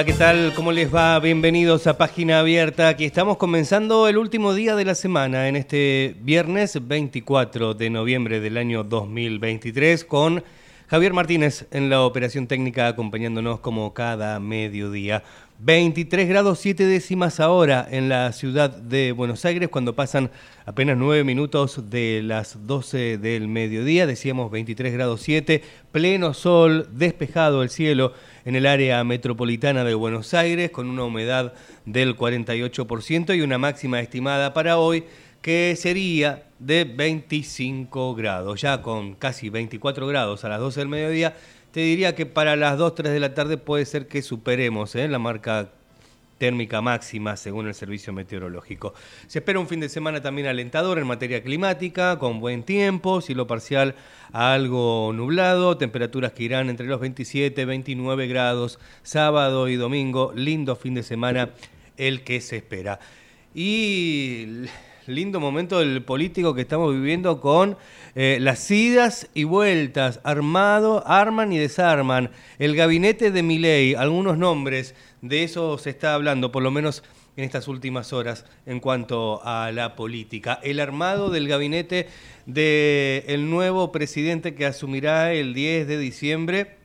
Hola, ¿qué tal? ¿Cómo les va? Bienvenidos a Página Abierta. Aquí estamos comenzando el último día de la semana, en este viernes 24 de noviembre del año 2023, con Javier Martínez en la operación técnica acompañándonos como cada mediodía. 23 grados 7 décimas ahora en la ciudad de Buenos Aires cuando pasan apenas 9 minutos de las 12 del mediodía. Decíamos 23 grados 7, pleno sol, despejado el cielo en el área metropolitana de Buenos Aires con una humedad del 48% y una máxima estimada para hoy que sería de 25 grados, ya con casi 24 grados a las 12 del mediodía te diría que para las 2, 3 de la tarde puede ser que superemos ¿eh? la marca térmica máxima según el servicio meteorológico. Se espera un fin de semana también alentador en materia climática, con buen tiempo, cielo parcial a algo nublado, temperaturas que irán entre los 27 y 29 grados, sábado y domingo, lindo fin de semana el que se espera. Y lindo momento del político que estamos viviendo con eh, las idas y vueltas, armado, arman y desarman, el gabinete de Miley, algunos nombres, de eso se está hablando, por lo menos en estas últimas horas en cuanto a la política. El armado del gabinete del nuevo presidente que asumirá el 10 de diciembre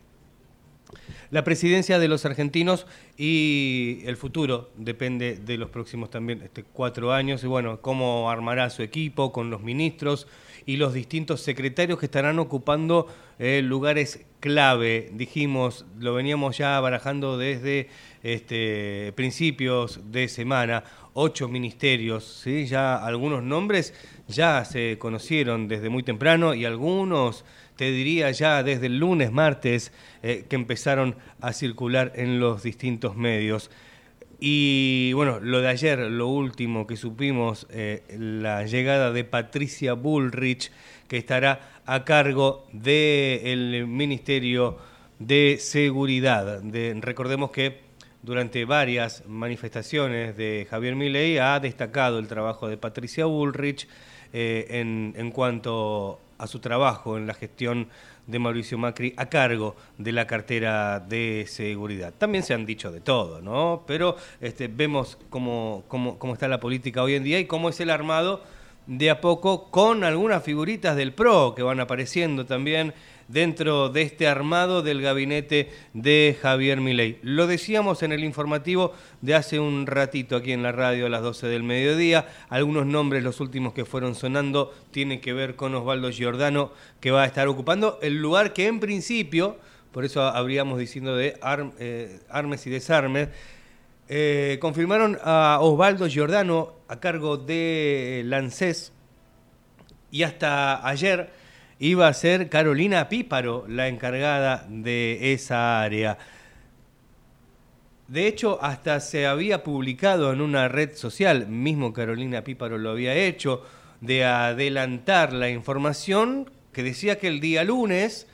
la presidencia de los argentinos y el futuro depende de los próximos también este, cuatro años y bueno, cómo armará su equipo con los ministros y los distintos secretarios que estarán ocupando eh, lugares clave. Dijimos, lo veníamos ya barajando desde este, principios de semana, ocho ministerios, ¿sí? ya algunos nombres ya se conocieron desde muy temprano y algunos te diría ya desde el lunes, martes, eh, que empezaron a circular en los distintos medios. Y bueno, lo de ayer, lo último que supimos, eh, la llegada de Patricia Bullrich, que estará a cargo del Ministerio de Seguridad. recordemos que durante varias manifestaciones de Javier Milei ha destacado el trabajo de Patricia Bullrich eh, en, en cuanto a su trabajo en la gestión de Mauricio Macri a cargo de la cartera de seguridad. También se han dicho de todo, ¿no? Pero este, vemos cómo, cómo, cómo está la política hoy en día y cómo es el armado de a poco con algunas figuritas del PRO que van apareciendo también dentro de este armado del gabinete de Javier Milei. Lo decíamos en el informativo de hace un ratito aquí en la radio a las 12 del mediodía. Algunos nombres, los últimos que fueron sonando, tienen que ver con Osvaldo Giordano, que va a estar ocupando el lugar que en principio, por eso habríamos diciendo de eh, armes y desarmes, eh, confirmaron a Osvaldo Giordano a cargo de Lancés y hasta ayer iba a ser Carolina Píparo la encargada de esa área. De hecho, hasta se había publicado en una red social, mismo Carolina Píparo lo había hecho, de adelantar la información que decía que el día lunes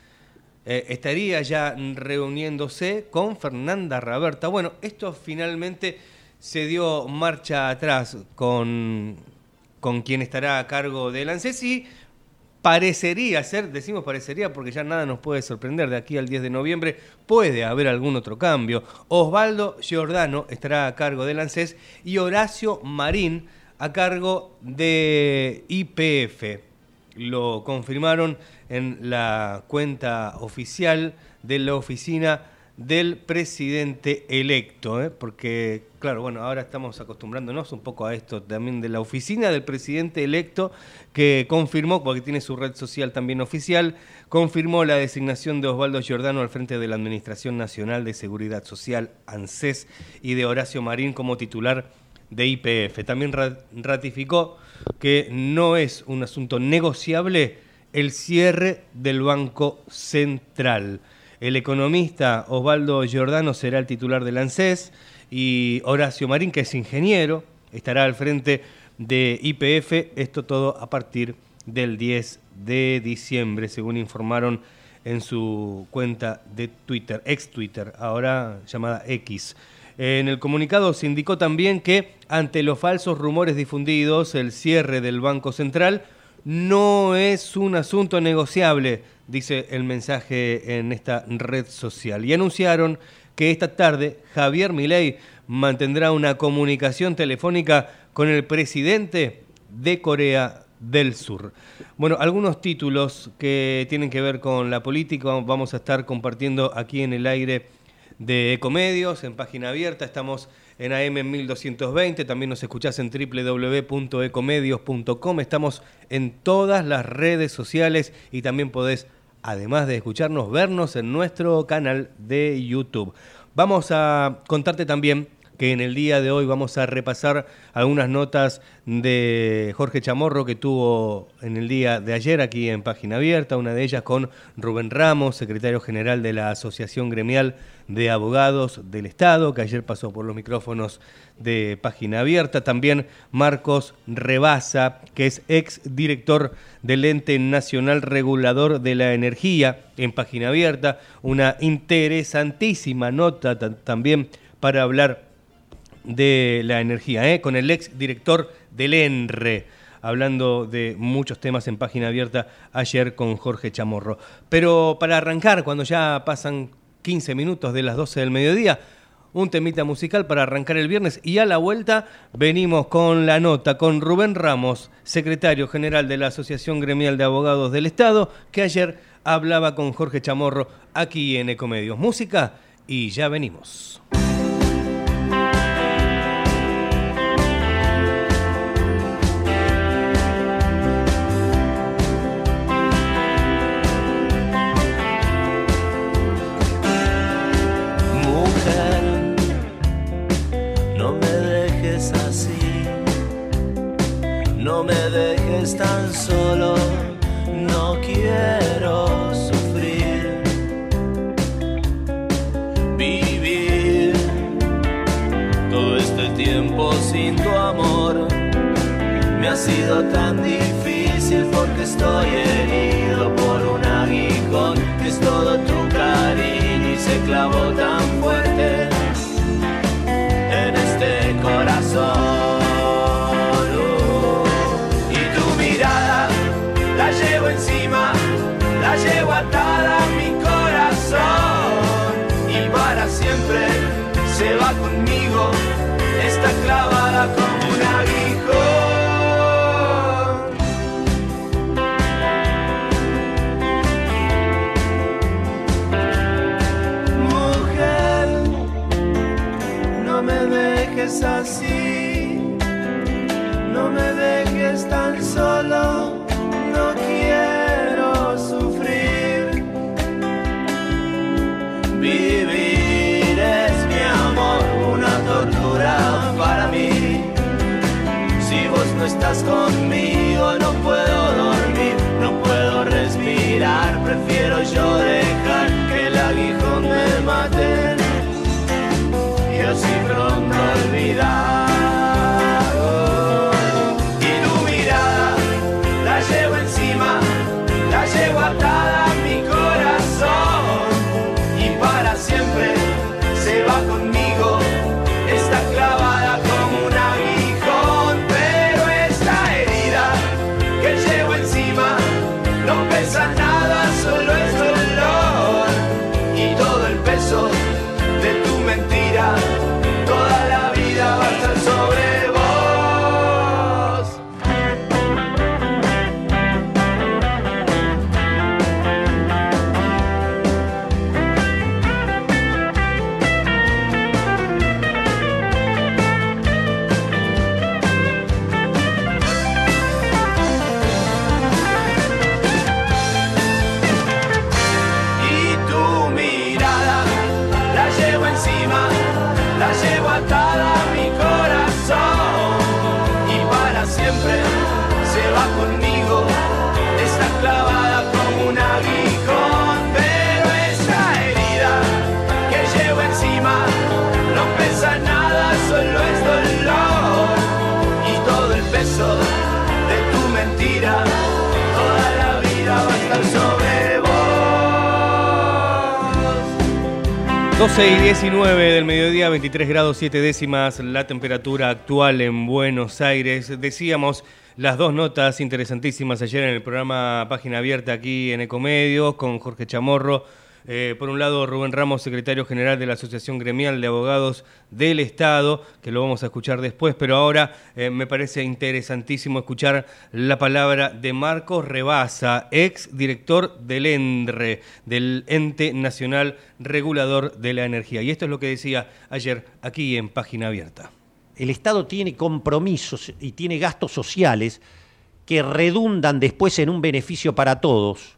eh, estaría ya reuniéndose con Fernanda Raberta. Bueno, esto finalmente se dio marcha atrás con, con quien estará a cargo de ANSES y parecería ser, decimos parecería porque ya nada nos puede sorprender, de aquí al 10 de noviembre puede haber algún otro cambio. Osvaldo Giordano estará a cargo del ANSES y Horacio Marín a cargo de IPF. Lo confirmaron en la cuenta oficial de la oficina del presidente electo, ¿eh? porque claro, bueno, ahora estamos acostumbrándonos un poco a esto también de la oficina del presidente electo que confirmó, porque tiene su red social también oficial, confirmó la designación de Osvaldo Giordano al frente de la Administración Nacional de Seguridad Social, ANSES, y de Horacio Marín como titular de IPF. También ratificó que no es un asunto negociable el cierre del Banco Central. El economista Osvaldo Giordano será el titular del ANSES y Horacio Marín, que es ingeniero, estará al frente de IPF, esto todo a partir del 10 de diciembre, según informaron en su cuenta de Twitter, ex Twitter, ahora llamada X. En el comunicado se indicó también que ante los falsos rumores difundidos, el cierre del Banco Central no es un asunto negociable, dice el mensaje en esta red social. Y anunciaron que esta tarde Javier Milei mantendrá una comunicación telefónica con el presidente de Corea del Sur. Bueno, algunos títulos que tienen que ver con la política vamos a estar compartiendo aquí en el aire de Ecomedios, en página abierta, estamos en AM 1220, también nos escuchás en www.ecomedios.com, estamos en todas las redes sociales y también podés, además de escucharnos, vernos en nuestro canal de YouTube. Vamos a contarte también que en el día de hoy vamos a repasar algunas notas de Jorge Chamorro que tuvo en el día de ayer aquí en Página Abierta, una de ellas con Rubén Ramos, secretario general de la Asociación Gremial de Abogados del Estado, que ayer pasó por los micrófonos de Página Abierta. También Marcos Rebasa, que es ex director del Ente Nacional Regulador de la Energía en Página Abierta. Una interesantísima nota también para hablar de la energía, ¿eh? con el ex director del ENRE, hablando de muchos temas en página abierta ayer con Jorge Chamorro. Pero para arrancar, cuando ya pasan 15 minutos de las 12 del mediodía, un temita musical para arrancar el viernes y a la vuelta venimos con la nota con Rubén Ramos, secretario general de la Asociación Gremial de Abogados del Estado, que ayer hablaba con Jorge Chamorro aquí en Ecomedios. Música y ya venimos. Solo, no quiero sufrir. Vivir todo este tiempo sin tu amor me ha sido tan difícil porque estoy herido por un aguijón que es todo tu cariño y se clavó tan fuerte en este corazón. assim. 12 y 19 del mediodía, 23 grados 7 décimas, la temperatura actual en Buenos Aires. Decíamos las dos notas interesantísimas ayer en el programa Página Abierta aquí en Ecomedios con Jorge Chamorro eh, por un lado, Rubén Ramos, secretario general de la Asociación Gremial de Abogados del Estado, que lo vamos a escuchar después, pero ahora eh, me parece interesantísimo escuchar la palabra de Marcos Rebasa, ex director del ENRE, del Ente Nacional Regulador de la Energía. Y esto es lo que decía ayer aquí en Página Abierta. El Estado tiene compromisos y tiene gastos sociales que redundan después en un beneficio para todos,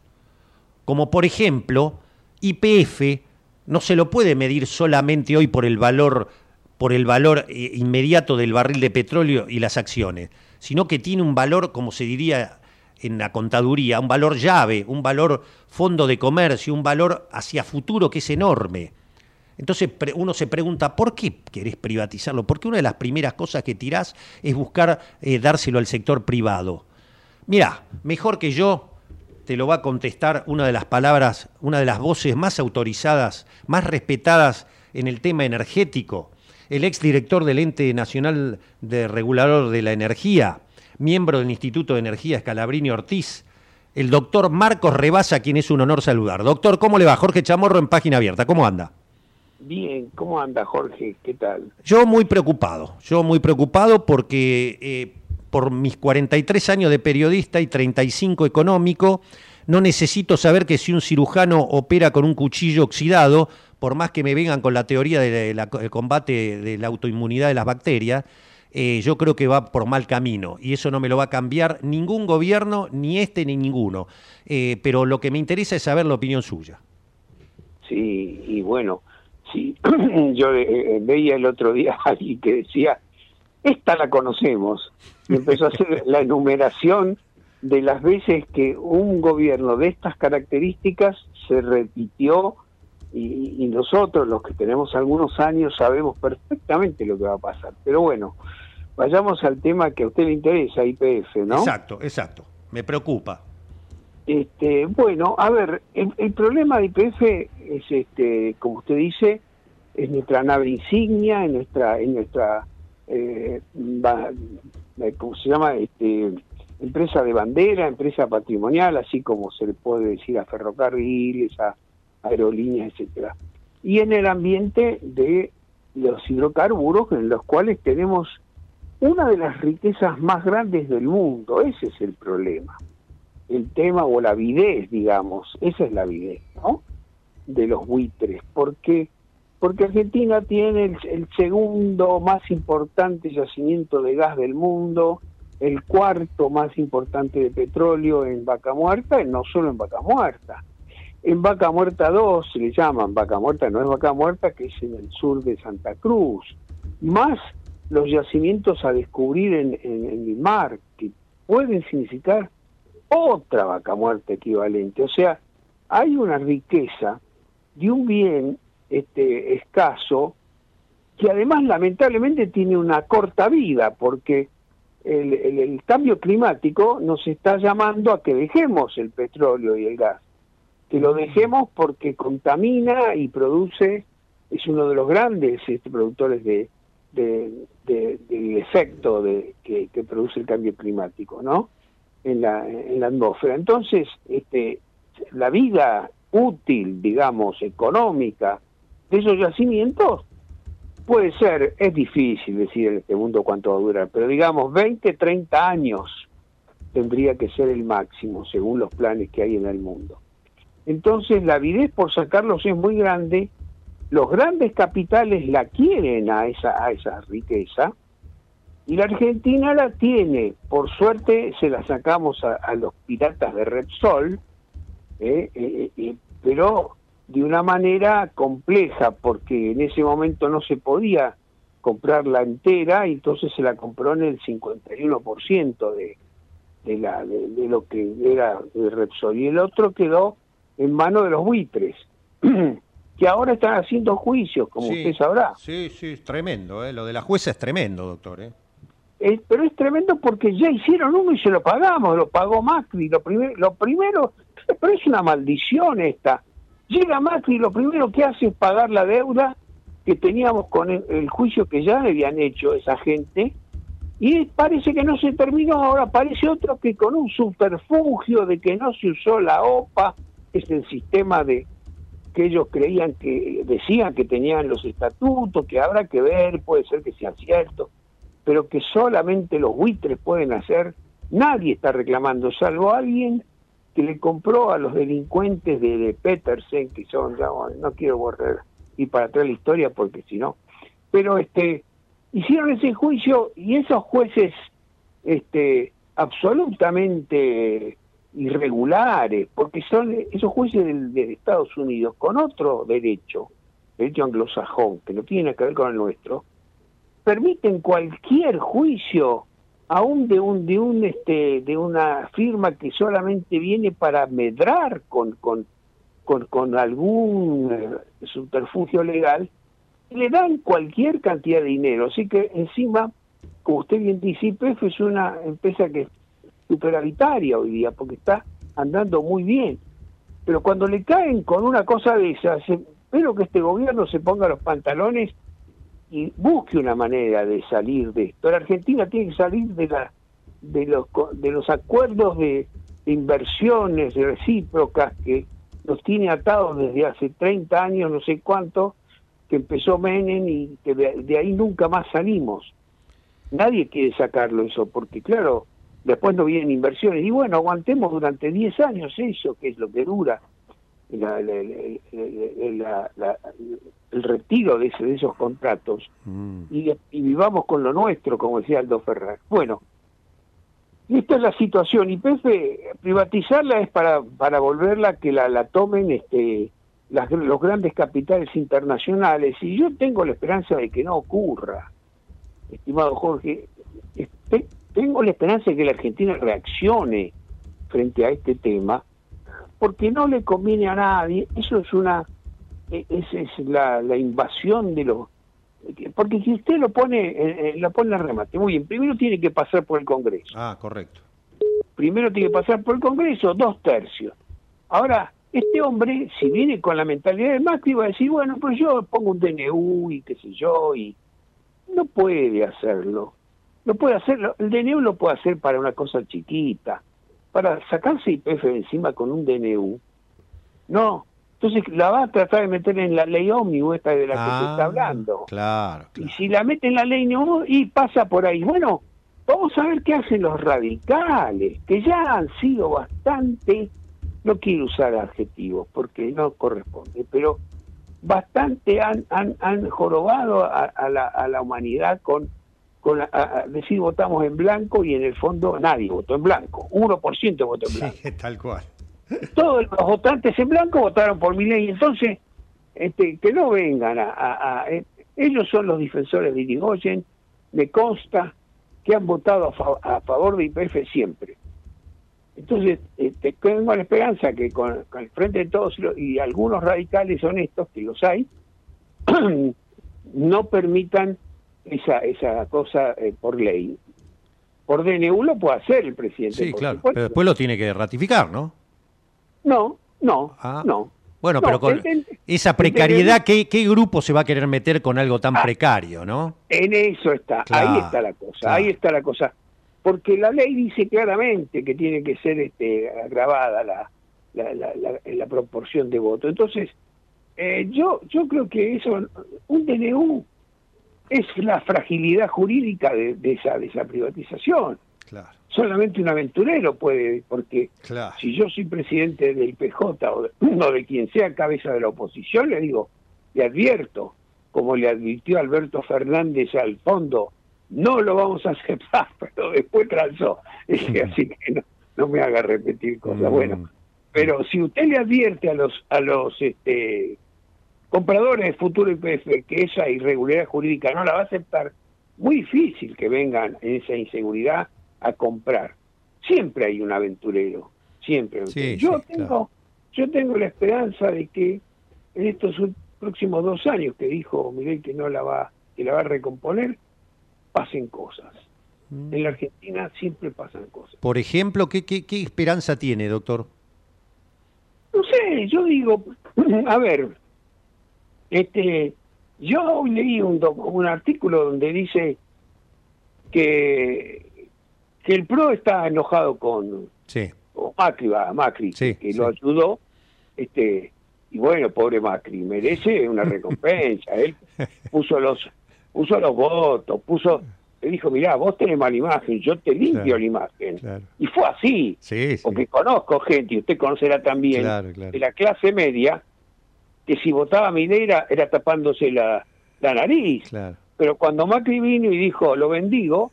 como por ejemplo IPF no se lo puede medir solamente hoy por el valor por el valor eh, inmediato del barril de petróleo y las acciones, sino que tiene un valor, como se diría en la contaduría, un valor llave, un valor fondo de comercio, un valor hacia futuro que es enorme. Entonces uno se pregunta, ¿por qué querés privatizarlo? Porque una de las primeras cosas que tirás es buscar eh, dárselo al sector privado. Mira, mejor que yo, te lo va a contestar una de las palabras, una de las voces más autorizadas, más respetadas en el tema energético, el exdirector del Ente Nacional de Regulador de la Energía, miembro del Instituto de Energía Escalabrini Ortiz, el doctor Marcos Rebasa, quien es un honor saludar. Doctor, ¿cómo le va? Jorge Chamorro en Página Abierta, ¿cómo anda? Bien, ¿cómo anda Jorge? ¿Qué tal? Yo muy preocupado, yo muy preocupado porque eh, por mis 43 años de periodista y 35 económico, no necesito saber que si un cirujano opera con un cuchillo oxidado, por más que me vengan con la teoría del combate de la autoinmunidad de las bacterias, eh, yo creo que va por mal camino y eso no me lo va a cambiar ningún gobierno, ni este ni ninguno. Eh, pero lo que me interesa es saber la opinión suya. Sí, y bueno, sí, yo eh, veía el otro día a alguien que decía, esta la conocemos, y empezó a hacer la enumeración de las veces que un gobierno de estas características se repitió y, nosotros, los que tenemos algunos años, sabemos perfectamente lo que va a pasar. Pero bueno, vayamos al tema que a usted le interesa, IPF, ¿no? Exacto, exacto. Me preocupa. Este, bueno, a ver, el, problema de IPF es, este, como usted dice, es nuestra nave insignia, en nuestra, en nuestra eh, eh, ¿cómo se llama? Este, empresa de bandera, empresa patrimonial, así como se le puede decir a ferrocarriles, a aerolíneas, etcétera. Y en el ambiente de los hidrocarburos, en los cuales tenemos una de las riquezas más grandes del mundo, ese es el problema. El tema o la avidez, digamos, esa es la avidez, ¿no? De los buitres, porque porque Argentina tiene el, segundo más importante yacimiento de gas del mundo, el cuarto más importante de petróleo en Vaca Muerta, y no solo en Vaca Muerta. En Vaca Muerta 2 se le llaman, Vaca Muerta no es Vaca Muerta, que es en el sur de Santa Cruz, más los yacimientos a descubrir en, en el mar, que pueden significar otra Vaca Muerta equivalente. O sea, hay una riqueza de un bien este, escaso, que además lamentablemente tiene una corta vida, porque el, cambio climático nos está llamando a que dejemos el petróleo y el gas, que lo dejemos porque contamina y produce, es uno de los grandes este, productores de, del efecto de, que, produce el cambio climático, ¿no? En la, en la atmósfera. Entonces, este, la vida útil, digamos, económica, de esos yacimientos puede ser, es difícil decir en este mundo cuánto va a durar, pero digamos 20, 30 años tendría que ser el máximo según los planes que hay en el mundo. Entonces la avidez por sacarlos es muy grande, los grandes capitales la quieren a esa, a esa riqueza y la Argentina la tiene, por suerte se la sacamos a, los piratas de Repsol, eh, eh, eh, pero de una manera compleja, porque en ese momento no se podía comprarla entera, y entonces se la compró en el 51% de, de, la, de, lo que era de Repsol, y el otro quedó en manos de los buitres, que ahora están haciendo juicios, como usted sabrá. Sí, sí, es tremendo, ¿eh? lo de la jueza es tremendo, doctor. ¿eh? Pero es tremendo porque ya hicieron uno y se lo pagamos, lo pagó Macri, lo, primero lo primero, pero es una maldición esta Llega Macri y lo primero que hace es pagar la deuda que teníamos con el, juicio que ya habían hecho esa gente y parece que no se terminó, ahora parece otro que con un subterfugio de que no se usó la OPA, es el sistema de que ellos creían que decían que tenían los estatutos, que habrá que ver, puede ser que sea cierto, pero que solamente los buitres pueden hacer, nadie está reclamando, salvo alguien que le compró a los delincuentes de, de Petersen, que son, no quiero borrar y para atrás la historia porque si no, pero este hicieron ese juicio y esos jueces este absolutamente irregulares, porque son esos jueces de, Estados Unidos con otro derecho, derecho anglosajón, que no tiene que ver con el nuestro, permiten cualquier juicio aún de un de un este de una firma que solamente viene para medrar con con con, con algún eh, subterfugio legal le dan cualquier cantidad de dinero. Así que encima como usted bien dice IPF es una empresa que es superavitaria hoy día porque está andando muy bien. Pero cuando le caen con una cosa de esas espero que este gobierno se ponga los pantalones y busque una manera de salir de esto. La Argentina tiene que salir de la de los de los acuerdos de, inversiones recíprocas que nos tiene atados desde hace 30 años, no sé cuánto, que empezó Menem y que de, ahí nunca más salimos. Nadie quiere sacarlo eso, porque claro, después no vienen inversiones. Y bueno, aguantemos durante 10 años eso, que es lo que dura el retiro de, esos contratos mm. y, vivamos con lo nuestro, como decía Aldo Ferrer. Bueno, esta es la situación y Pepe, privatizarla es para, para volverla que la, la tomen este, las, los grandes capitales internacionales y yo tengo la esperanza de que no ocurra, estimado Jorge, este, tengo la esperanza de que la Argentina reaccione frente a este tema porque no le conviene a nadie, eso es una e, esa es la, invasión de los porque si usted lo pone eh, eh, lo pone en remate muy bien primero tiene que pasar por el Congreso. Ah correcto. Primero tiene que pasar por el Congreso dos tercios. Ahora este hombre si viene con la mentalidad de Macri va a decir bueno pues yo pongo un DNU y qué sé yo y no puede hacerlo. No puede hacerlo el DNU lo puede hacer para una cosa chiquita para sacarse IPF encima con un DNU no entonces la va a tratar de meter en la ley ómnibus esta de la que se está ah, hablando. Claro, Y si la mete en la ley ómnibus y pasa por ahí. Bueno, vamos a ver qué hacen los radicales, que ya han sido bastante, no quiero usar adjetivos porque no corresponde, pero bastante han, han, han jorobado a, la, a la humanidad con, con decir votamos en blanco y en el fondo nadie votó en blanco, 1% votó en blanco. Sí, tal cual todos los votantes en blanco votaron por mi ley, entonces este, que no vengan a, eh, ellos son los defensores de Irigoyen, me consta que han votado a, favor de IPF siempre. Entonces, este, tengo la esperanza que con, el frente de todos y algunos radicales honestos, que los hay, no permitan esa, esa cosa eh, por ley. Por DNU lo puede hacer el presidente. Sí, claro, pero después lo tiene que ratificar, ¿no? No, no, ah. no. Bueno, pero con esa precariedad, ¿qué, grupo se va a querer meter con algo tan ah. precario, no? En eso está, ahí está la cosa, ahí está la cosa. Porque la ley dice claramente que tiene que ser este, agravada la, la, proporción de votos. Entonces, eh, yo, yo creo que eso, un DNU es la fragilidad jurídica de, esa, de esa privatización. Claro solamente un aventurero puede, porque si yo soy presidente del PJ o de, uno de quien sea cabeza de la oposición, le digo, le advierto, como le advirtió Alberto Fernández al fondo, no lo vamos a aceptar, pero después transó. Así que no, me haga repetir cosas. Bueno, pero si usted le advierte a los a los este, compradores de futuro IPF que esa irregularidad jurídica no la va a aceptar, muy difícil que vengan en esa inseguridad a comprar. Siempre hay un aventurero, siempre. yo tengo, yo tengo la esperanza de que en estos próximos dos años que dijo Miguel que no la va, que la va a recomponer, pasen cosas. Mm. En la Argentina siempre pasan cosas. Por ejemplo, ¿qué, qué, qué esperanza tiene, doctor? No sé, yo digo, a ver, este, yo hoy leí un, un artículo donde dice que, que el PRO está enojado con, sí. Macri, va, Macri, que lo ayudó, este, y bueno, pobre Macri, merece una recompensa, él puso los, puso los votos, puso, le dijo, mirá, vos tenés mala imagen, yo te limpio la imagen. Y fue así, porque conozco gente, y usted conocerá también, de la clase media, que si votaba Minera era tapándose la, la nariz. Pero cuando Macri vino y dijo, lo bendigo,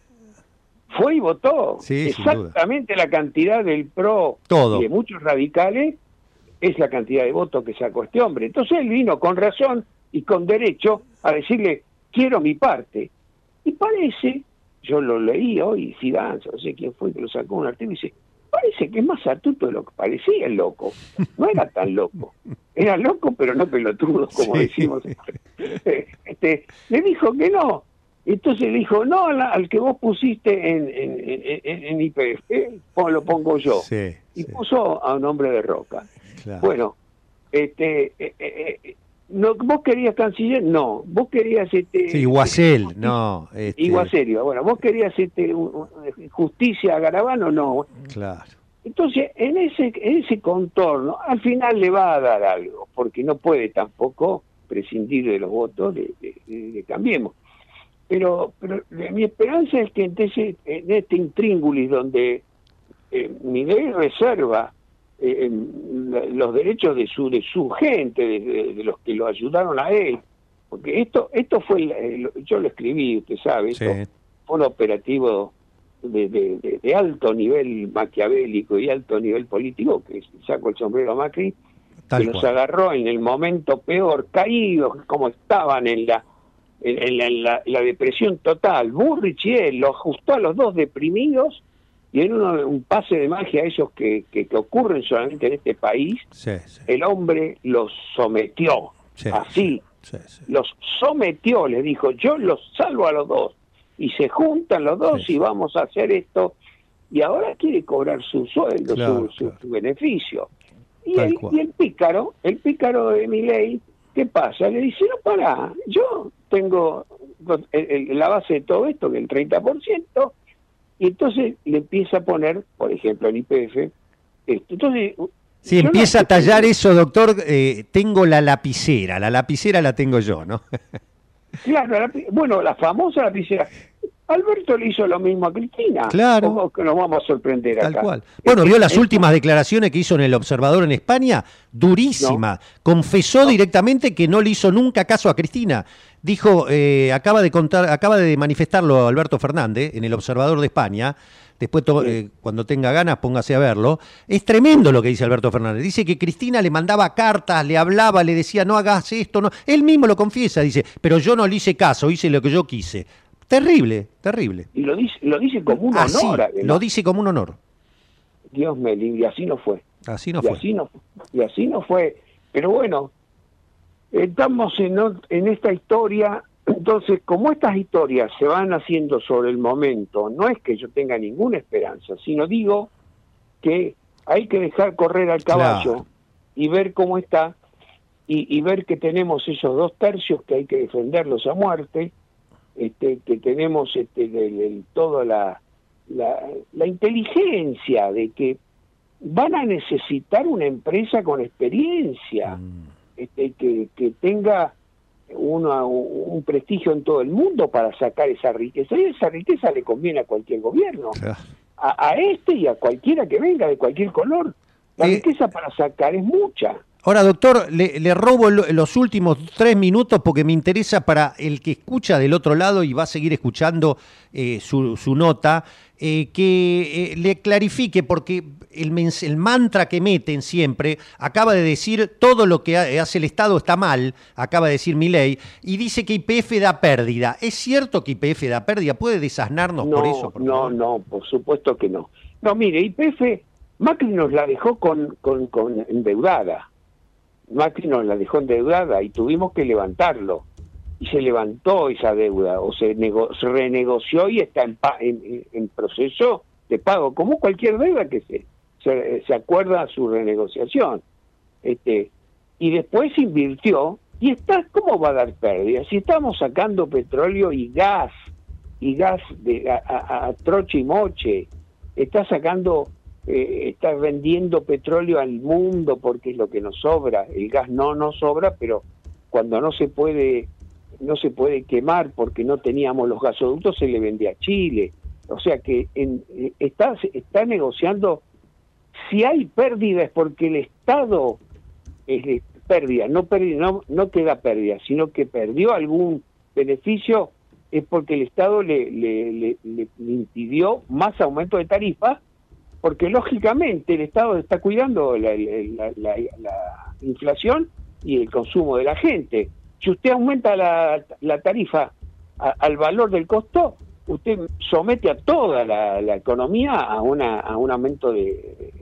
fue y votó. Exactamente la cantidad del PRO y de muchos radicales es la cantidad de votos que sacó este hombre. Entonces él vino con razón y con derecho a decirle, quiero mi parte. Y parece, yo lo leí hoy, Zidane, no sé quién fue que lo sacó un artículo, y dice, parece que es más astuto de lo que parecía el loco. No era tan loco. Era loco, pero no pelotudo, como decimos. Este, le dijo que no. Entonces le dijo, no, al, que vos pusiste en, en, en, IPF, lo pongo yo. y puso a un hombre de roca. Bueno, este, eh, eh, eh, no, ¿vos querías canciller? No. ¿Vos querías... Este, sí, Iguacel, no. Este... Bueno, ¿vos querías este, justicia a Garabano? No. Claro. Entonces, en ese, en ese contorno, al final le va a dar algo, porque no puede tampoco prescindir de los votos de, de, Cambiemos. Pero, pero mi esperanza es que en, en este intríngulis donde eh, Miguel reserva eh, los derechos de su de su gente, de, los que lo ayudaron a él, porque esto esto fue, yo lo escribí, usted sabe, fue un operativo de, de, alto nivel maquiavélico y alto nivel político, que sacó el sombrero a Macri, que los agarró en el momento peor, caídos como estaban en la en, la, depresión total. Burrich y él lo ajustó a los dos deprimidos y en un pase de magia, esos que, que, ocurren solamente en este país, el hombre los sometió, así, los sometió, le dijo, yo los salvo a los dos, y se juntan los dos y vamos a hacer esto, y ahora quiere cobrar su sueldo, su, beneficio. Y el, y el, pícaro, el pícaro de mi ley, ¿qué pasa? Le dice, no, para, yo tengo la base de todo esto, que el 30%, y entonces le empieza a poner, por ejemplo, en IPF, esto. Entonces, si empieza a tallar eso, doctor, eh, tengo la lapicera, la lapicera la tengo yo, ¿no? claro, bueno, la famosa lapicera. Alberto le hizo lo mismo a Cristina. Claro. que nos vamos a sorprender Tal cual. Bueno, vio las últimas declaraciones que hizo en El Observador en España, durísima. Confesó directamente que no le hizo nunca caso a Cristina dijo, eh, acaba de contar, acaba de manifestarlo Alberto Fernández en el Observador de España. Después, eh, cuando tenga ganas, póngase a verlo. Es tremendo lo que dice Alberto Fernández. Dice que Cristina le mandaba cartas, le hablaba, le decía, no hagas esto. No. Él mismo lo confiesa, dice, pero yo no le hice caso, hice lo que yo quise. Terrible, terrible. Y lo dice, lo dice como un honor. Lo dice como un honor. Dios me libre, y así no fue. Así no fue. Así no, y así no fue. Pero bueno, Estamos en, en esta historia, entonces como estas historias se van haciendo sobre el momento, no es que yo tenga ninguna esperanza, sino digo que hay que dejar correr al caballo y ver cómo está y, ver que tenemos esos dos tercios que hay que defenderlos a muerte, este, que tenemos este, toda la, la, inteligencia de que van a necesitar una empresa con experiencia. Mm. Este, que, que tenga un prestigio en todo el mundo para sacar esa riqueza. Y esa riqueza le conviene a cualquier gobierno, a, este y a cualquiera que venga de cualquier color. La eh, riqueza para sacar es mucha. Ahora, doctor, le, robo los últimos tres minutos porque me interesa para el que escucha del otro lado y va a seguir escuchando eh, su, su, nota, eh, que le clarifique, porque el, el, mantra que meten siempre, acaba de decir todo lo que hace el Estado está mal, acaba de decir mi ley, y dice que IPF da pérdida. ¿Es cierto que IPF da pérdida? ¿Puede desasnarnos por eso? no, no, por supuesto que no. No, mire, IPF, Macri nos la dejó con, con, con endeudada. Macri nos la dejó endeudada y tuvimos que levantarlo. Y se levantó esa deuda, o se, renegoció y está en, en, en proceso de pago, como cualquier deuda que se, se, acuerda su renegociación. Este, y después invirtió y está, ¿cómo va a dar pérdidas? Si estamos sacando petróleo y gas, y gas de, a, troche y moche, está sacando, eh, está vendiendo petróleo al mundo porque es lo que nos sobra, el gas no nos sobra, pero cuando no se puede no se puede quemar porque no teníamos los gasoductos se le vende a Chile. O sea que en, eh, está está negociando si hay pérdidas porque el Estado es pérdida, no, pérdida, no, no queda pérdida, sino que perdió algún beneficio, es porque el Estado le, le, le, impidió más aumento de tarifas, porque lógicamente el Estado está cuidando la, la, inflación y el consumo de la gente. Si usted aumenta la, tarifa al valor del costo, usted somete a toda la, economía a, una, a un aumento de,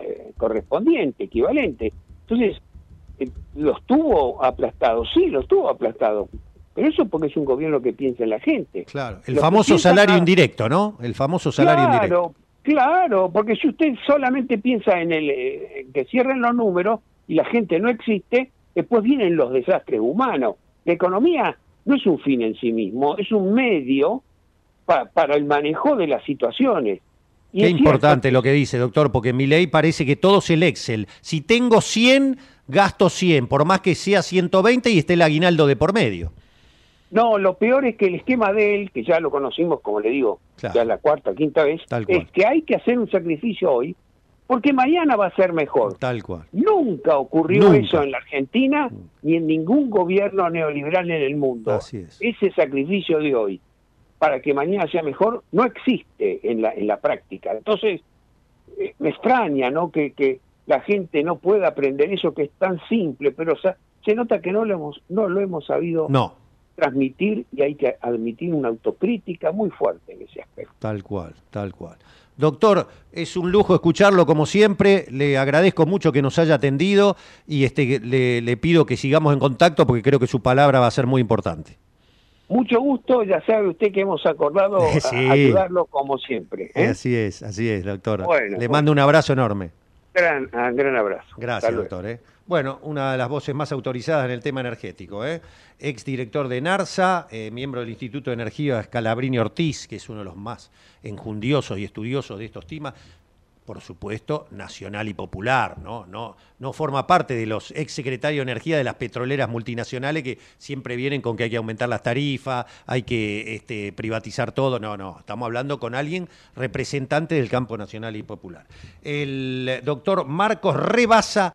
eh, correspondiente, equivalente. Entonces, eh, los tuvo aplastados, sí, los tuvo aplastados. Pero eso porque es un gobierno que piensa en la gente. Claro, el famoso salario indirecto, ¿no? El famoso salario indirecto. Claro, porque si usted solamente piensa en el eh, que cierren los números y la gente no existe, después vienen los desastres humanos. La economía no es un fin en sí mismo, es un medio para el manejo de las situaciones. Qué importante lo que dice, doctor, porque en mi ley parece que todo es el Excel. Si tengo 100, gasto 100, por más que sea 120 y esté el aguinaldo de por medio. No, lo peor es que el esquema de él, que ya lo conocimos, como le digo, ya la cuarta, quinta vez, es que hay que hacer un sacrificio hoy, porque mañana va a ser mejor. Tal cual. Nunca ocurrió eso en la Argentina ni en ningún gobierno neoliberal en el mundo. Así es. Ese sacrificio de hoy para que mañana sea mejor no existe en la, en la práctica. Entonces, eh, me extraña ¿no? que, que la gente no pueda aprender eso que es tan simple, pero se nota que no lo hemos, no lo hemos sabido transmitir y hay que admitir una autocrítica muy fuerte en ese aspecto. Tal cual, tal cual. Doctor, es un lujo escucharlo como siempre. Le agradezco mucho que nos haya atendido y este, le, le pido que sigamos en contacto porque creo que su palabra va a ser muy importante. Mucho gusto, ya sabe usted que hemos acordado ayudarlo como siempre. ¿eh? Así es, así es, doctor. Le mando un abrazo enorme. Gran, ah, gran abrazo. Gracias, doctor. ¿eh? Bueno, una de las voces más autorizadas en el tema energético. ¿eh? Ex director de NARSA, miembro del Instituto de Energía Scalabrini Ortiz, que es uno de los más enjundiosos y estudiosos de estos temas por supuesto, nacional y popular, ¿no? No, no forma parte de los ex secretarios de energía de las petroleras multinacionales que siempre vienen con que hay que aumentar las tarifas, hay que este, privatizar todo. No, no, estamos hablando con alguien representante del campo nacional y popular. El doctor Marcos Rebasa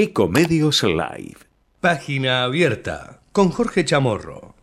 Ecomedios Live. Página abierta con Jorge Chamorro.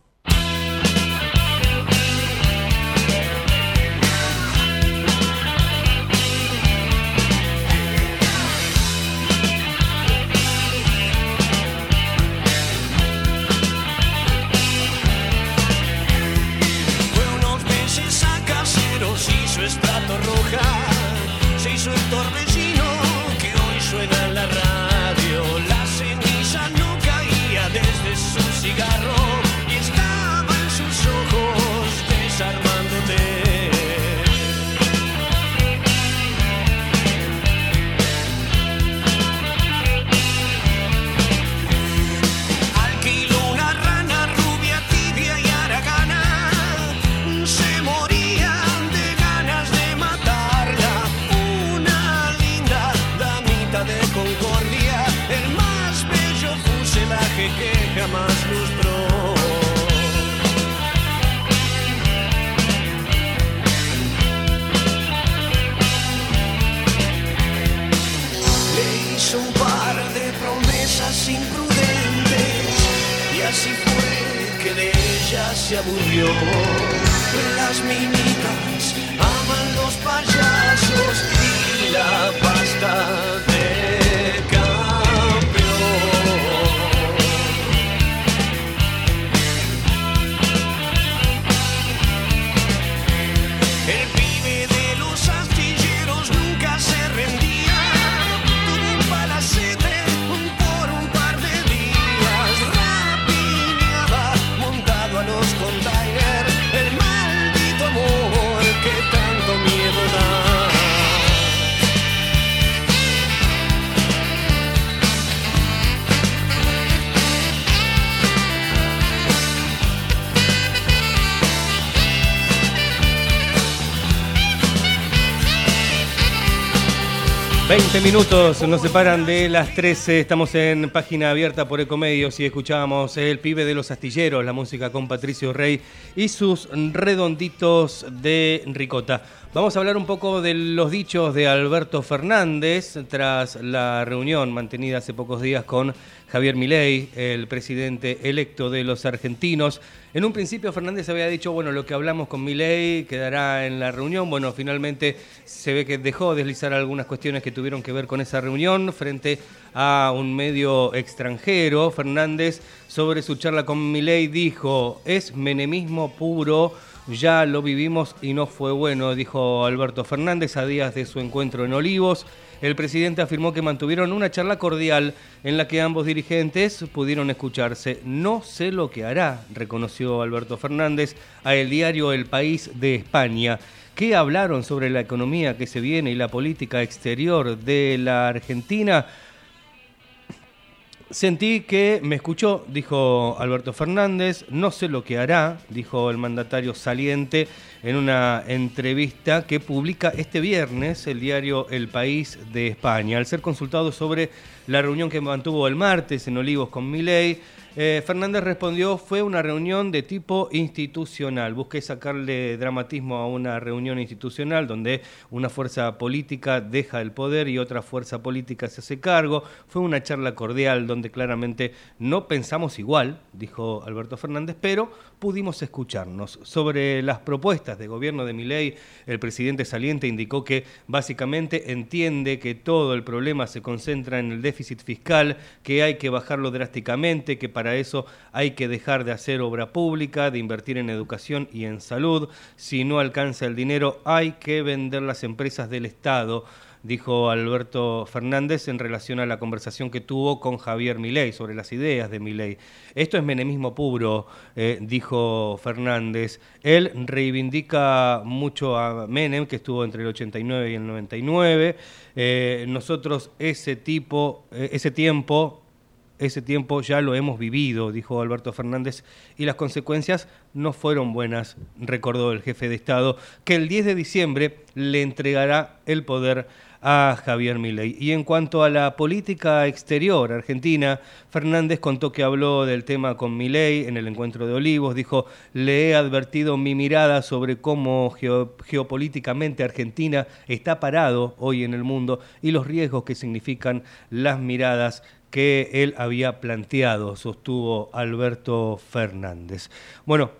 13 minutos nos separan de las 13. Estamos en página abierta por Ecomedios y escuchábamos El pibe de los astilleros, la música con Patricio Rey y sus redonditos de ricota. Vamos a hablar un poco de los dichos de Alberto Fernández tras la reunión mantenida hace pocos días con Javier Milei, el presidente electo de los argentinos. En un principio Fernández había dicho, bueno, lo que hablamos con Milei quedará en la reunión. Bueno, finalmente se ve que dejó deslizar algunas cuestiones que tuvieron que ver con esa reunión frente a un medio extranjero. Fernández sobre su charla con Milei dijo, es menemismo puro ya lo vivimos y no fue bueno, dijo Alberto Fernández a días de su encuentro en Olivos. El presidente afirmó que mantuvieron una charla cordial en la que ambos dirigentes pudieron escucharse. No sé lo que hará, reconoció Alberto Fernández a el diario El País de España. ¿Qué hablaron sobre la economía que se viene y la política exterior de la Argentina? Sentí que me escuchó, dijo Alberto Fernández, no sé lo que hará, dijo el mandatario saliente en una entrevista que publica este viernes el diario El País de España. Al ser consultado sobre la reunión que mantuvo el martes en Olivos con Milei, eh, Fernández respondió, fue una reunión de tipo institucional. Busqué sacarle dramatismo a una reunión institucional donde una fuerza política deja el poder y otra fuerza política se hace cargo. Fue una charla cordial donde claramente no pensamos igual, dijo Alberto Fernández, pero pudimos escucharnos. Sobre las propuestas de gobierno de Milei, el presidente saliente indicó que básicamente entiende que todo el problema se concentra en el déficit fiscal, que hay que bajarlo drásticamente, que para eso hay que dejar de hacer obra pública, de invertir en educación y en salud. Si no alcanza el dinero, hay que vender las empresas del Estado dijo Alberto Fernández en relación a la conversación que tuvo con Javier Milei sobre las ideas de Milei. Esto es menemismo puro, eh, dijo Fernández. Él reivindica mucho a Menem, que estuvo entre el 89 y el 99. Eh, nosotros ese tipo, eh, ese tiempo ese tiempo ya lo hemos vivido, dijo Alberto Fernández, y las consecuencias no fueron buenas, recordó el jefe de Estado, que el 10 de diciembre le entregará el poder a Javier Milei. Y en cuanto a la política exterior argentina, Fernández contó que habló del tema con Milei en el encuentro de Olivos, dijo, le he advertido mi mirada sobre cómo geo geopolíticamente Argentina está parado hoy en el mundo y los riesgos que significan las miradas que él había planteado, sostuvo Alberto Fernández. Bueno,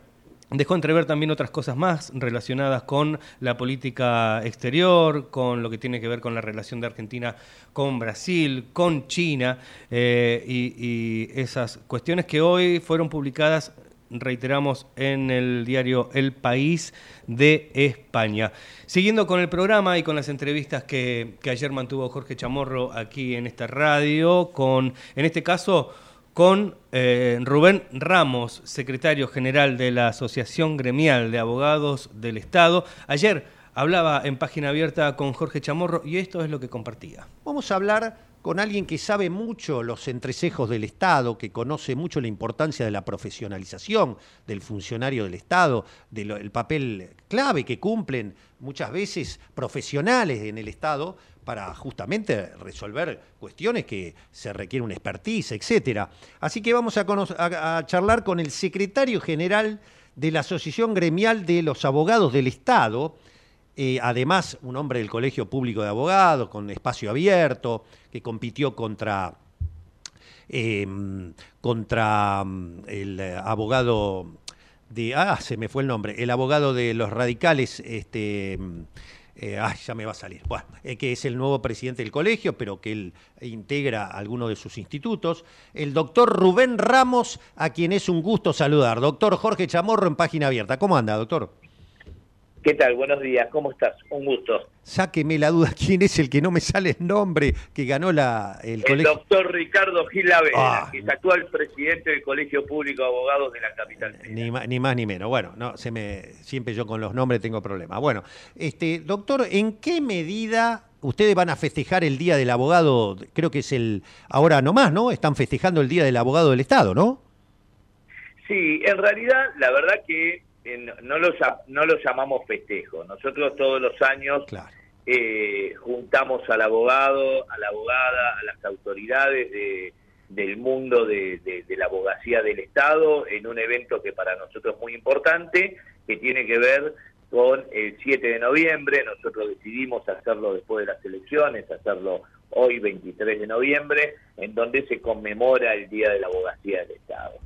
Dejó entrever también otras cosas más relacionadas con la política exterior, con lo que tiene que ver con la relación de Argentina con Brasil, con China eh, y, y esas cuestiones que hoy fueron publicadas reiteramos, en el diario El País de España. Siguiendo con el programa y con las entrevistas que, que, ayer mantuvo Jorge Chamorro aquí en esta radio, con, en este caso, con eh, Rubén Ramos, secretario general de la Asociación Gremial de Abogados del Estado. Ayer hablaba en página abierta con Jorge Chamorro y esto es lo que compartía. Vamos a hablar con alguien que sabe mucho los entresejos del Estado, que conoce mucho la importancia de la profesionalización del funcionario del Estado, del papel clave que cumplen muchas veces profesionales en el Estado para justamente resolver cuestiones que se requiere una expertise, etcétera. Así que vamos a charlar con el secretario general de la Asociación Gremial de los Abogados del Estado, eh, además un hombre del Colegio Público de Abogados, con espacio abierto, que compitió contra, em, contra mm, el abogado de, ah, se me fue el nombre, el abogado de los radicales, este, mm, eh, ay, ya me va a salir, bueno, eh, que es el nuevo presidente del colegio, pero que él integra alguno de sus institutos, el doctor Rubén Ramos, a quien es un gusto saludar. Doctor Jorge Chamorro en página abierta. ¿Cómo anda, doctor? ¿Qué tal? Buenos días, ¿cómo estás? Un gusto. Sáqueme la duda, ¿quién es el que no me sale el nombre que ganó la, el, el doctor Ricardo Gil ah. que es actual presidente del Colegio Público de Abogados de la capital. Ni, ni, más ni menos. Bueno, no, se me, siempre yo con los nombres tengo problemas. Bueno, este, doctor, ¿en qué medida ustedes van a festejar el Día del Abogado? Creo que es el, ahora nomás, ¿no? Están festejando el Día del Abogado del Estado, ¿no? Sí, en realidad, la verdad que no, lo, no lo llamamos festejo. Nosotros todos los años eh, juntamos al abogado, a la abogada, a las autoridades de, del mundo de, de, la abogacía del Estado en un evento que para nosotros es muy importante, que tiene que ver con el 7 de noviembre. Nosotros decidimos hacerlo después de las elecciones, hacerlo hoy 23 de noviembre, en donde se conmemora el Día de la Abogacía del Estado.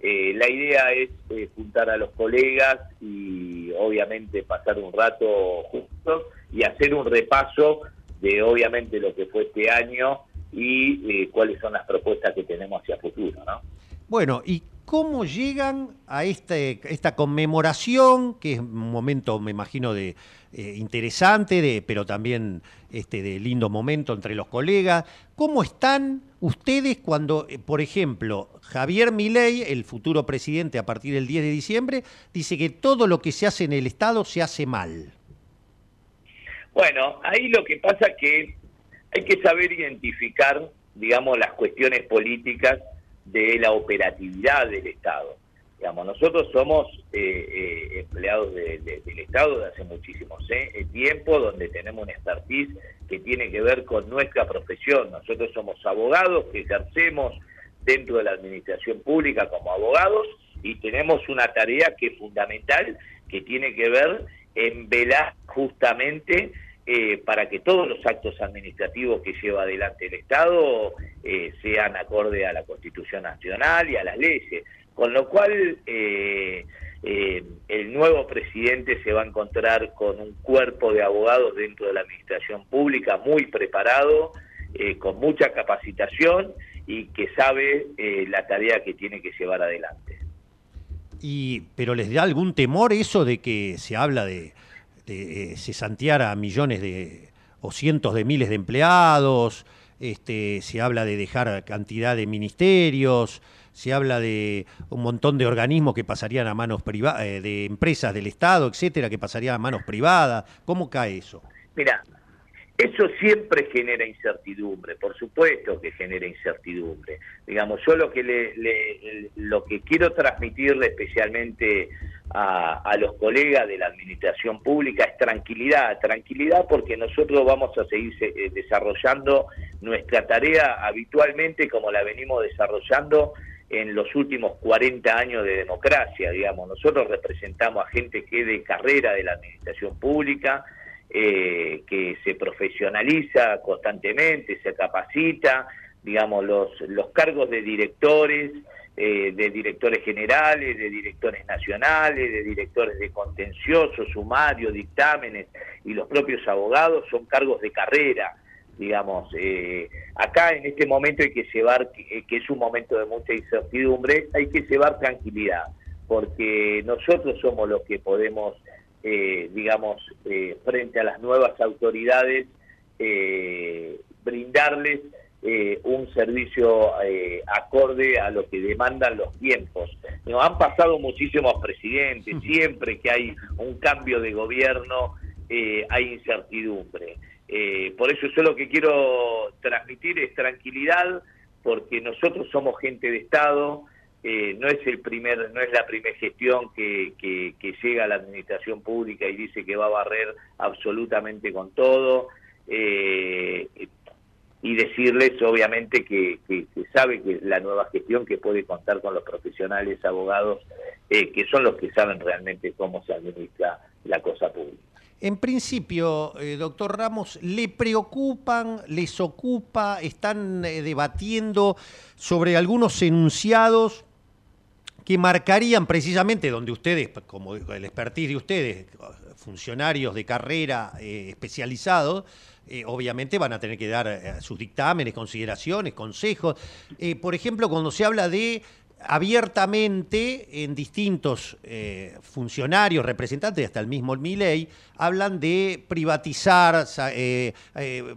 Eh, la idea es eh, juntar a los colegas y obviamente pasar un rato juntos y hacer un repaso de obviamente lo que fue este año y eh, cuáles son las propuestas que tenemos hacia futuro, ¿no? Bueno, ¿y cómo llegan a este, esta conmemoración, que es un momento, me imagino, de interesante, de, pero también este, de lindo momento entre los colegas? ¿Cómo están ustedes cuando, por ejemplo, Javier Milei, el futuro presidente a partir del 10 de diciembre, dice que todo lo que se hace en el Estado se hace mal. Bueno, ahí lo que pasa que hay que saber identificar, digamos, las cuestiones políticas de la operatividad del Estado. Digamos, nosotros somos eh, eh, empleados del Estado de hace muchísimos ¿eh? tiempo, donde tenemos un expertise que tiene que ver con nuestra profesión. Nosotros somos abogados que ejercemos dentro de la administración pública como abogados y tenemos una tarea que es fundamental, que tiene que ver en velar justamente eh, para que todos los actos administrativos que lleva adelante el Estado eh, sean acorde a la Constitución Nacional y a las leyes. Con lo cual, eh, el nuevo presidente se va a encontrar con un cuerpo de abogados dentro de la administración pública muy preparado, con mucha capacitación y que sabe eh, la tarea que tiene que llevar adelante. Y, pero les da algún temor eso de que se habla de, de eh, a millones de o cientos de miles de empleados, este, se habla de dejar cantidad de ministerios, se habla de un montón de organismos que pasarían a manos privadas, eh, de empresas del Estado, etcétera, que pasarían a manos privadas. ¿Cómo cae eso? Mira, eso siempre genera incertidumbre, por supuesto que genera incertidumbre. Digamos, yo lo que le, lo que quiero transmitirle especialmente a, los colegas de la administración pública es tranquilidad, tranquilidad porque nosotros vamos a seguir eh, desarrollando nuestra tarea habitualmente como la venimos desarrollando en los últimos 40 años de democracia, digamos. Nosotros representamos a gente que es de carrera de la administración pública, eh, que se profesionaliza constantemente, se capacita, digamos, los, los cargos de directores, eh, de directores generales, de directores nacionales, de directores de contencioso, sumario, dictámenes y los propios abogados son cargos de carrera. Digamos, eh, acá en este momento hay que llevar, que es un momento de mucha incertidumbre, hay que llevar tranquilidad, porque nosotros somos los que podemos eh, digamos, eh, frente a las nuevas autoridades, eh, brindarles un servicio acorde a lo que demandan los tiempos. Nos han pasado muchísimos presidentes, siempre que hay un cambio de gobierno hay incertidumbre. por eso yo lo que quiero transmitir es tranquilidad, porque nosotros somos gente de Estado, eh, no es el primer no es la primera gestión que, que, llega a la administración pública y dice que va a barrer absolutamente con todo eh, y decirles obviamente que, sabe que la nueva gestión que puede contar con los profesionales abogados eh, que son los que saben realmente cómo se administra la cosa pública. En principio, doctor Ramos, ¿le preocupan, les ocupa, están debatiendo sobre algunos enunciados que marcarían precisamente donde ustedes, como el expertise de ustedes, funcionarios de carrera especializados, obviamente van a tener que dar sus dictámenes, consideraciones, consejos. por ejemplo, cuando se habla de abiertamente en distintos eh, funcionarios, representantes, hasta el mismo Miley, hablan de privatizar, eh, eh,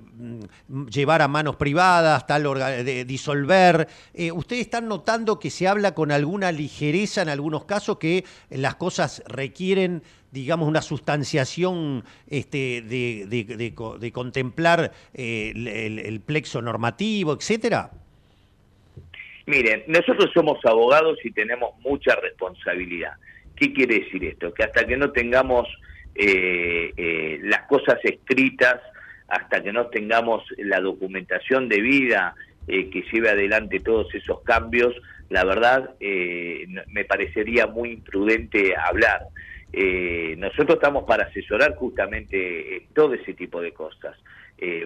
llevar a manos privadas, tal de disolver. ¿Ustedes están notando que se habla con alguna ligereza en algunos casos que las cosas requieren digamos, una sustanciación este, de, contemplar el, el plexo normativo, etcétera? Miren, nosotros somos abogados y tenemos mucha responsabilidad. ¿Qué quiere decir esto? Que hasta que no tengamos eh, eh, las cosas escritas, hasta que no tengamos la documentación de vida eh, que lleve adelante todos esos cambios, la verdad me parecería muy imprudente hablar. nosotros estamos para asesorar justamente todo ese tipo de cosas.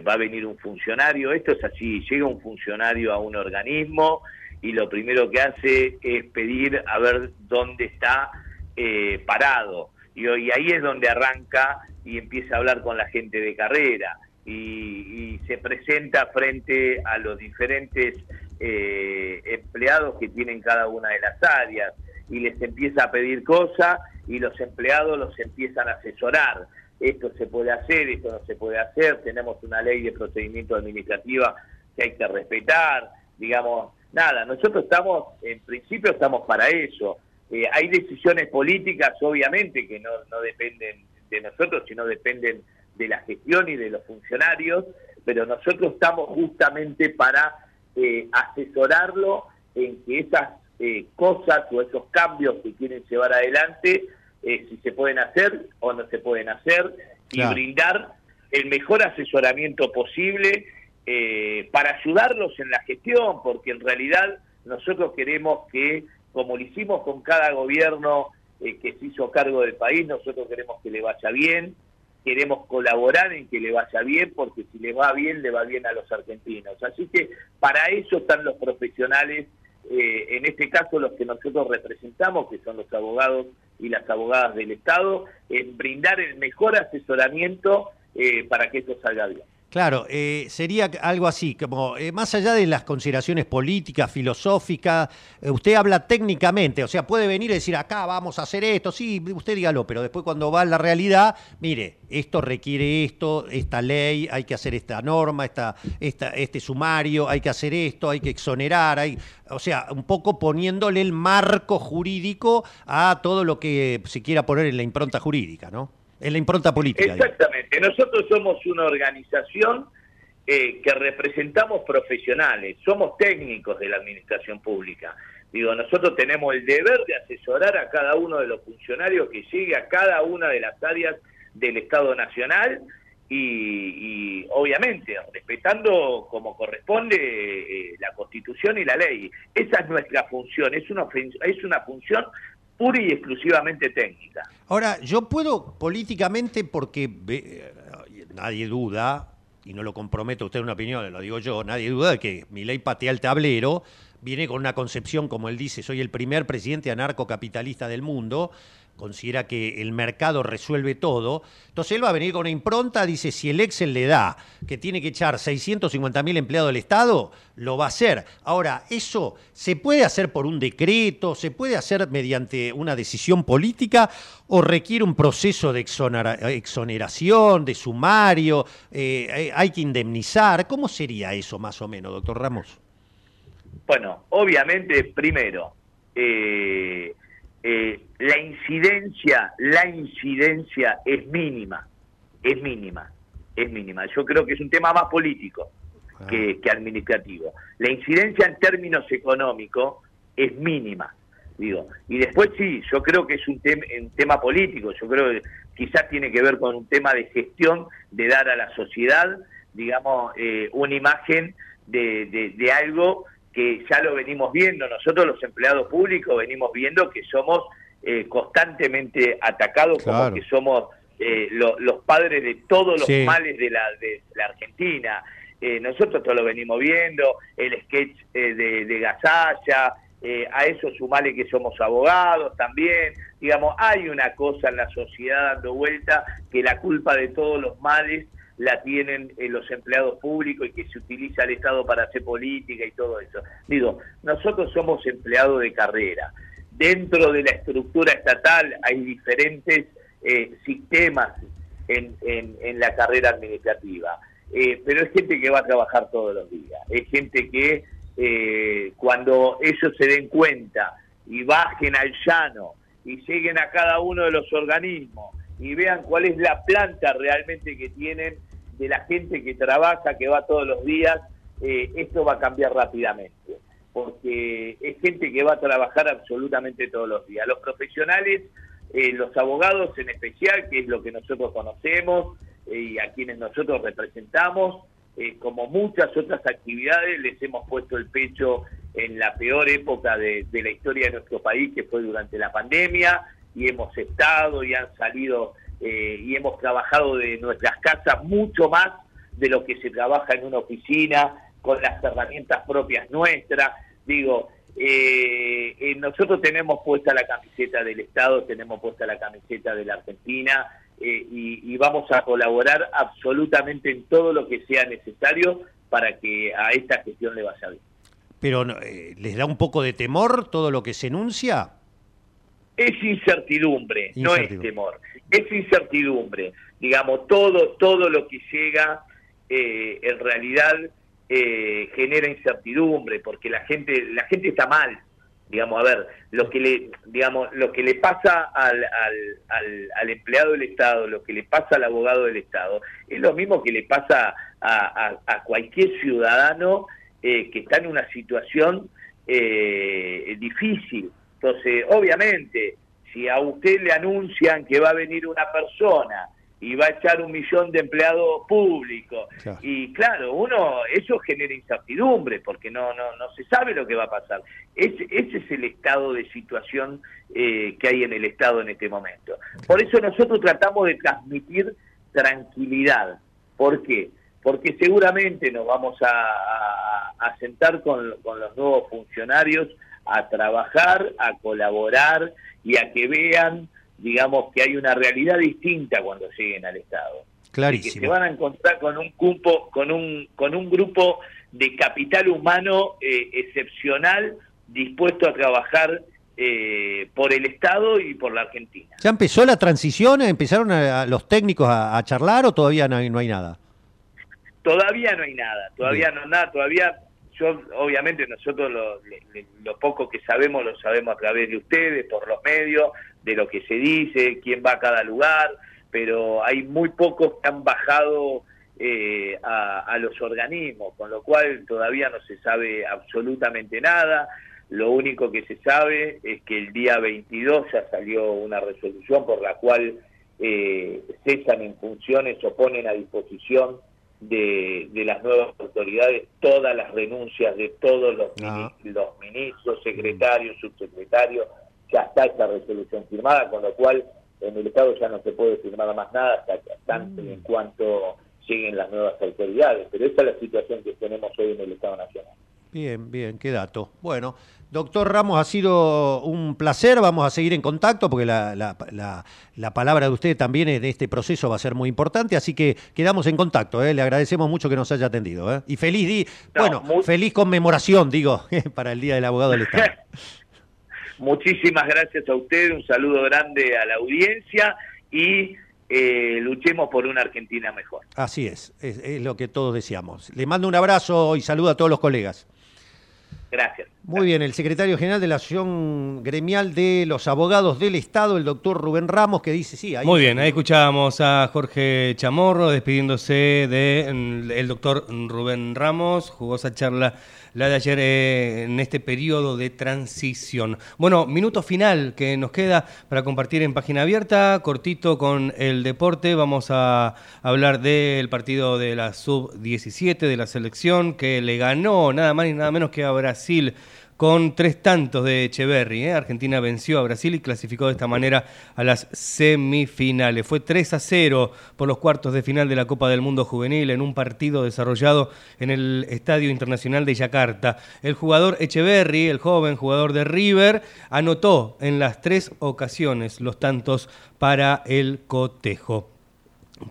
va a venir un funcionario, esto es así, llega un funcionario a un organismo, y lo primero que hace es pedir a ver dónde está eh, parado. Y, ahí es donde arranca y empieza a hablar con la gente de carrera y, se presenta frente a los diferentes eh, empleados que tienen cada una de las áreas y les empieza a pedir cosas y los empleados los empiezan a asesorar. Esto se puede hacer, esto no se puede hacer, tenemos una ley de procedimiento administrativa que hay que respetar, digamos, nada, nosotros estamos, en principio estamos para eso. Eh, hay decisiones políticas, obviamente, que no, no dependen de nosotros, sino dependen de la gestión y de los funcionarios, pero nosotros estamos justamente para eh, asesorarlo en que esas eh, cosas o esos cambios que quieren llevar adelante, si se pueden hacer o no se pueden hacer, y brindar el mejor asesoramiento posible eh, para ayudarlos en la gestión, porque en realidad nosotros queremos que, como lo hicimos con cada gobierno eh, que se hizo cargo del país, nosotros queremos que le vaya bien, queremos colaborar en que le vaya bien, porque si le va bien, le va bien a los argentinos. Así que para eso están los profesionales, eh, en este caso los que nosotros representamos, que son los abogados y las abogadas del Estado, en brindar el mejor asesoramiento para que esto salga bien. Claro, eh, sería algo así, como eh, más allá de las consideraciones políticas, filosóficas, eh, usted habla técnicamente, o sea, puede venir y decir, acá vamos a hacer esto, sí, usted dígalo, pero después cuando va a la realidad, mire, esto requiere esto, esta ley, hay que hacer esta norma, esta, esta, este sumario, hay que hacer esto, hay que exonerar, hay, o sea, un poco poniéndole el marco jurídico a todo lo que se quiera poner en la impronta jurídica, ¿no? En la impronta política. Exactamente. Nosotros somos una organización eh, que representamos profesionales, somos técnicos de la administración pública. Digo, nosotros tenemos el deber de asesorar a cada uno de los funcionarios que llegue a cada una de las áreas del Estado Nacional y, obviamente respetando como corresponde eh, la Constitución y la ley. Esa es nuestra función, es una, es una función pura y exclusivamente técnica. Ahora, yo puedo políticamente, porque eh, nadie duda, y no lo comprometo usted en una opinión, lo digo yo, nadie duda de que mi ley patea el tablero, viene con una concepción, como él dice, soy el primer presidente anarcocapitalista del mundo, considera que el mercado resuelve todo. Entonces él va a venir con una impronta, dice, si el Excel le da que tiene que echar 650 mil empleados del Estado, lo va a hacer. Ahora, eso se puede hacer por un decreto, se puede hacer mediante una decisión política o requiere un proceso de exoneración, de sumario, eh, hay que indemnizar. ¿Cómo sería eso más o menos, doctor Ramos? Bueno, obviamente, primero, eh, eh, la incidencia, la incidencia es mínima, es mínima, es mínima. Yo creo que es un tema más político ah. que, administrativo. La incidencia en términos económicos es mínima, digo. Y después sí, yo creo que es un, un tema político, yo creo que quizás tiene que ver con un tema de gestión, de dar a la sociedad digamos, eh, una imagen de, de, algo que ya lo venimos viendo. Nosotros los empleados públicos venimos viendo que somos eh, constantemente atacados, como que somos eh, los padres de todos los males de la, de la Argentina. nosotros todo lo venimos viendo, el sketch de, de Gasalla, a eso sumale que somos abogados también. Digamos, hay una cosa en la sociedad dando vuelta que la culpa de todos los males la tienen eh, los empleados públicos y que se utiliza el Estado para hacer política y todo eso. Digo, nosotros somos empleados de carrera. Dentro de la estructura estatal hay diferentes eh, sistemas en, la carrera administrativa, eh, pero es gente que va a trabajar todos los días, es gente que cuando ellos se den cuenta y bajen al llano y lleguen a cada uno de los organismos y vean cuál es la planta realmente que tienen de la gente que trabaja, que va todos los días, eh, esto va a cambiar rápidamente, porque es gente que va a trabajar absolutamente todos los días. Los profesionales, eh, los abogados en especial, que es lo que nosotros conocemos eh, y a quienes nosotros representamos, como muchas otras actividades, les hemos puesto el pecho en la peor época de, de la historia de nuestro país, que fue durante la pandemia, y hemos estado y han salido eh, y hemos trabajado de nuestras casas mucho más de lo que se trabaja en una oficina con las herramientas propias nuestras. Digo, eh, eh, nosotros tenemos puesta la camiseta del Estado, tenemos puesta la camiseta de la Argentina y, vamos a colaborar absolutamente en todo lo que sea necesario para que a esta gestión le vaya bien. Pero ¿les da un poco de temor todo lo que se enuncia? Es incertidumbre, no es temor, es incertidumbre. Digamos, todo, todo lo que llega eh, en realidad eh, genera incertidumbre, porque la gente, la gente está mal. Digamos, a ver, lo que le, digamos, lo que le pasa al, al, al, empleado del Estado, lo que le pasa al abogado del Estado, es lo mismo que le pasa a, a, cualquier ciudadano eh, que está en una situación difícil entonces, obviamente, si a usted le anuncian que va a venir una persona y va a echar un millón de empleados públicos, y claro, uno, eso genera incertidumbre, porque no, no, no se sabe lo que va a pasar. Ese, ese es el estado de situación eh, que hay en el Estado en este momento. Por eso nosotros tratamos de transmitir tranquilidad. ¿Por qué? Porque seguramente nos vamos a, a, sentar con, con los nuevos funcionarios a trabajar, a colaborar y a que vean, digamos, que hay una realidad distinta cuando lleguen al Estado. Clarísimo. Y que se van a encontrar con un grupo, con un, con un grupo de capital humano eh, excepcional dispuesto a trabajar eh, por el Estado y por la Argentina. ¿Ya empezó la transición? ¿Empezaron a, los técnicos a, charlar o todavía no hay, no hay nada? Todavía no hay nada, todavía no nada, todavía yo obviamente nosotros lo, lo, poco que sabemos lo sabemos a través de ustedes, por los medios, de lo que se dice, quién va a cada lugar, pero hay muy pocos que han bajado eh, a, los organismos, con lo cual todavía no se sabe absolutamente nada. Lo único que se sabe es que el día 22 ya salió una resolución por la cual eh, cesan en funciones o ponen a disposición de, las nuevas autoridades todas las renuncias de todos los, los ministros, secretarios, subsecretarios, ya está esta resolución firmada, con lo cual en el Estado ya no se puede firmar más nada hasta tanto mm. en cuanto lleguen las nuevas autoridades. Pero esa es la situación que tenemos hoy en el Estado Nacional. Bien, bien, qué dato. Bueno, doctor Ramos, ha sido un placer, vamos a seguir en contacto porque la, la, palabra de usted también en este proceso va a ser muy importante, así que quedamos en contacto, ¿eh? le agradecemos mucho que nos haya atendido. ¿eh? Y feliz día, bueno, feliz conmemoración, digo, para el Día del Abogado del Estado. Muchísimas gracias a usted, un saludo grande a la audiencia y eh, luchemos por una Argentina mejor. Así es, es, es, lo que todos deseamos. Le mando un abrazo y saludo a todos los colegas. Gracias. Muy bien, el secretario general de la Asociación Gremial de los Abogados del Estado, el doctor Rubén Ramos, que dice, sí, ahí... Muy bien, ahí escuchábamos a Jorge Chamorro despidiéndose del de doctor Rubén Ramos, jugosa charla la de ayer eh, en este periodo de transición. Bueno, minuto final que nos queda para compartir en página abierta, cortito con el deporte. Vamos a hablar del partido de la sub-17 de la selección que le ganó nada más y nada menos que a Brasil con tres tantos de Echeverry. ¿eh? Argentina venció a Brasil y clasificó de esta manera a las semifinales. Fue 3 a 0 por los cuartos de final de la Copa del Mundo Juvenil en un partido desarrollado en el Estadio Internacional de Yakarta. El jugador Echeverry, el joven jugador de River, anotó en las tres ocasiones los tantos para el cotejo.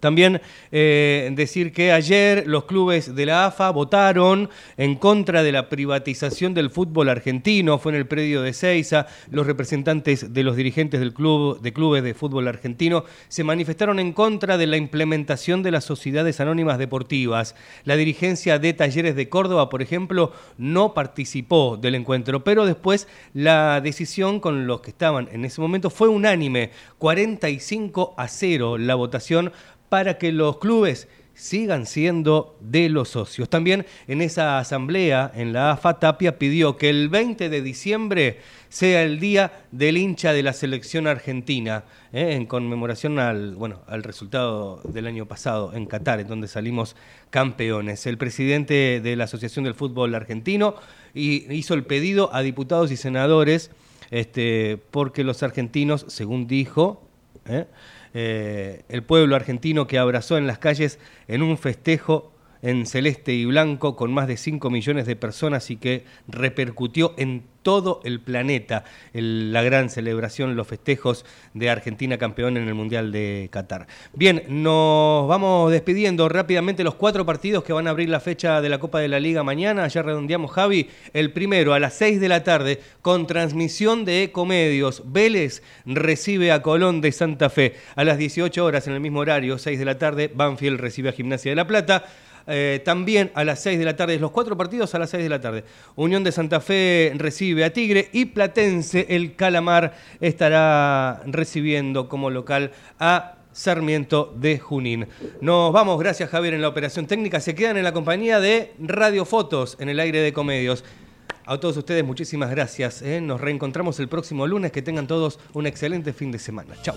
También eh, decir que ayer los clubes de la AFA votaron en contra de la privatización del fútbol argentino. Fue en el predio de Ceiza. Los representantes de los dirigentes del club, de clubes de fútbol argentino se manifestaron en contra de la implementación de las sociedades anónimas deportivas. La dirigencia de Talleres de Córdoba, por ejemplo, no participó del encuentro, pero después la decisión con los que estaban en ese momento fue unánime. 45 a 0 la votación para que los clubes sigan siendo de los socios. También en esa asamblea en la AFA Tapia pidió que el 20 de diciembre sea el día del hincha de la selección argentina, ¿eh? en conmemoración al, bueno, al resultado del año pasado en Qatar, en donde salimos campeones. El presidente de la Asociación del Fútbol Argentino hizo el pedido a diputados y senadores este, porque los argentinos, según dijo, ¿eh? Eh, el pueblo argentino que abrazó en las calles en un festejo en celeste y blanco con más de 5 millones de personas y que repercutió en todo el planeta la gran celebración, los festejos de Argentina campeón en el Mundial de Qatar. Bien, nos vamos despidiendo rápidamente los cuatro partidos que van a abrir la fecha de la Copa de la Liga mañana. Ya redondeamos, Javi. El primero a las 6 de la tarde con transmisión de Ecomedios. Vélez recibe a Colón de Santa Fe. A las 18 horas en el mismo horario, 6 de la tarde, Banfield recibe a Gimnasia de la Plata. Eh, también a las 6 de la tarde, los cuatro partidos a las 6 de la tarde. Unión de Santa Fe recibe a Tigre y Platense, el Calamar, estará recibiendo como local a Sarmiento de Junín. Nos vamos, gracias Javier en la operación técnica. Se quedan en la compañía de Radio Fotos en el aire de Comedios. A todos ustedes muchísimas gracias. ¿eh? Nos reencontramos el próximo lunes. Que tengan todos un excelente fin de semana. Chao.